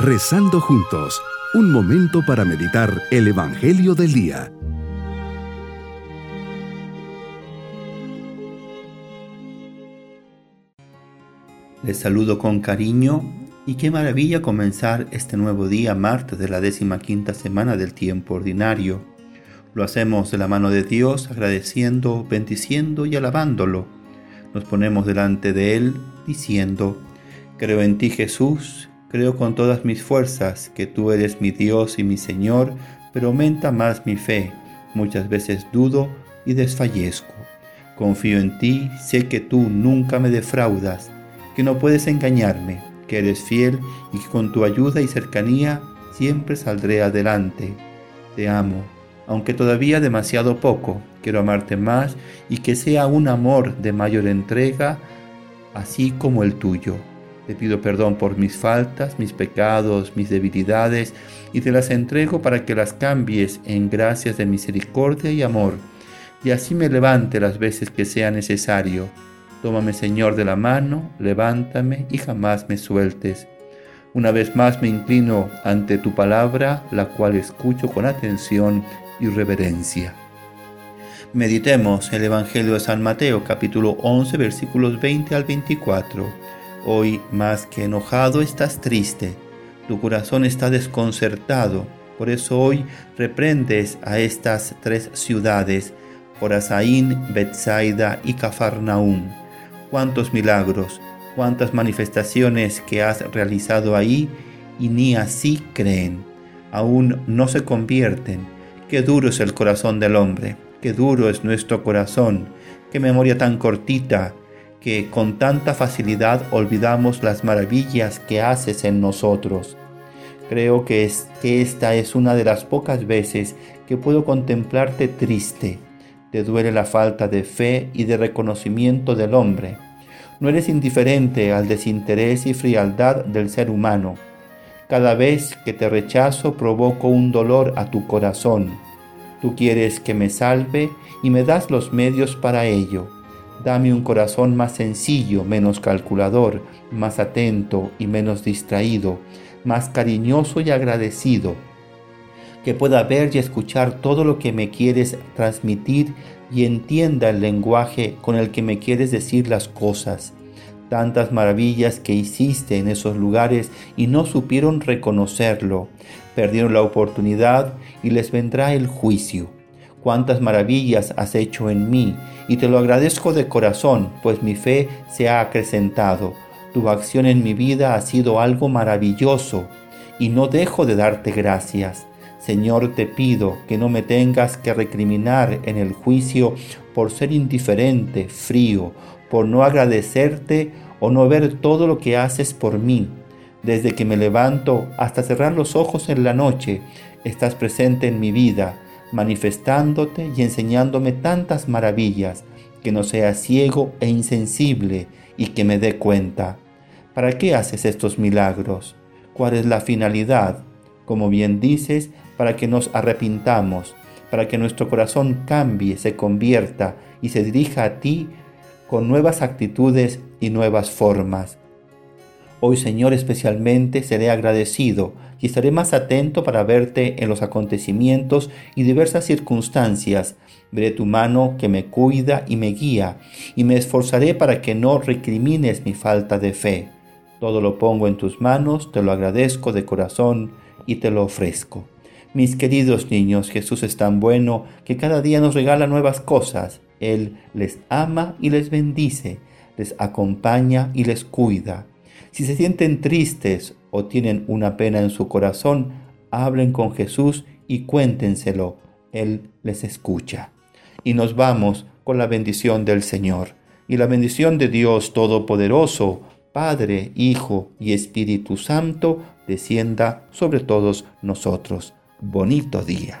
Rezando juntos, un momento para meditar el Evangelio del Día. Les saludo con cariño y qué maravilla comenzar este nuevo día, martes de la décima quinta semana del tiempo ordinario. Lo hacemos de la mano de Dios, agradeciendo, bendiciendo y alabándolo. Nos ponemos delante de Él diciendo, Creo en ti Jesús, creo con todas mis fuerzas que tú eres mi Dios y mi Señor, pero aumenta más mi fe. Muchas veces dudo y desfallezco. Confío en ti, sé que tú nunca me defraudas, que no puedes engañarme, que eres fiel y que con tu ayuda y cercanía siempre saldré adelante. Te amo, aunque todavía demasiado poco, quiero amarte más y que sea un amor de mayor entrega, así como el tuyo. Te pido perdón por mis faltas, mis pecados, mis debilidades, y te las entrego para que las cambies en gracias de misericordia y amor, y así me levante las veces que sea necesario. Tómame, Señor, de la mano, levántame y jamás me sueltes. Una vez más me inclino ante tu palabra, la cual escucho con atención y reverencia. Meditemos el Evangelio de San Mateo, capítulo 11, versículos 20 al 24. Hoy más que enojado estás triste, tu corazón está desconcertado, por eso hoy reprendes a estas tres ciudades, Horasaín, Bethsaida y Cafarnaúm. Cuántos milagros, cuántas manifestaciones que has realizado ahí y ni así creen, aún no se convierten. Qué duro es el corazón del hombre, qué duro es nuestro corazón, qué memoria tan cortita, que con tanta facilidad olvidamos las maravillas que haces en nosotros. Creo que, es, que esta es una de las pocas veces que puedo contemplarte triste. Te duele la falta de fe y de reconocimiento del hombre. No eres indiferente al desinterés y frialdad del ser humano. Cada vez que te rechazo provoco un dolor a tu corazón. Tú quieres que me salve y me das los medios para ello Dame un corazón más sencillo, menos calculador, más atento y menos distraído, más cariñoso y agradecido, que pueda ver y escuchar todo lo que me quieres transmitir y entienda el lenguaje con el que me quieres decir las cosas. Tantas maravillas que hiciste en esos lugares y no supieron reconocerlo, perdieron la oportunidad y les vendrá el juicio cuántas maravillas has hecho en mí, y te lo agradezco de corazón, pues mi fe se ha acrecentado. Tu acción en mi vida ha sido algo maravilloso, y no dejo de darte gracias. Señor, te pido que no me tengas que recriminar en el juicio por ser indiferente, frío, por no agradecerte o no ver todo lo que haces por mí. Desde que me levanto hasta cerrar los ojos en la noche, estás presente en mi vida manifestándote y enseñándome tantas maravillas, que no sea ciego e insensible y que me dé cuenta. ¿Para qué haces estos milagros? ¿Cuál es la finalidad? Como bien dices, para que nos arrepintamos, para que nuestro corazón cambie, se convierta y se dirija a ti con nuevas actitudes y nuevas formas. Hoy, Señor, especialmente seré agradecido y estaré más atento para verte en los acontecimientos y diversas circunstancias. Veré tu mano que me cuida y me guía, y me esforzaré para que no recrimines mi falta de fe. Todo lo pongo en tus manos, te lo agradezco de corazón y te lo ofrezco. Mis queridos niños, Jesús es tan bueno que cada día nos regala nuevas cosas. Él les ama y les bendice, les acompaña y les cuida. Si se sienten tristes o tienen una pena en su corazón, hablen con Jesús y cuéntenselo. Él les escucha. Y nos vamos con la bendición del Señor. Y la bendición de Dios Todopoderoso, Padre, Hijo y Espíritu Santo, descienda sobre todos nosotros. Bonito día.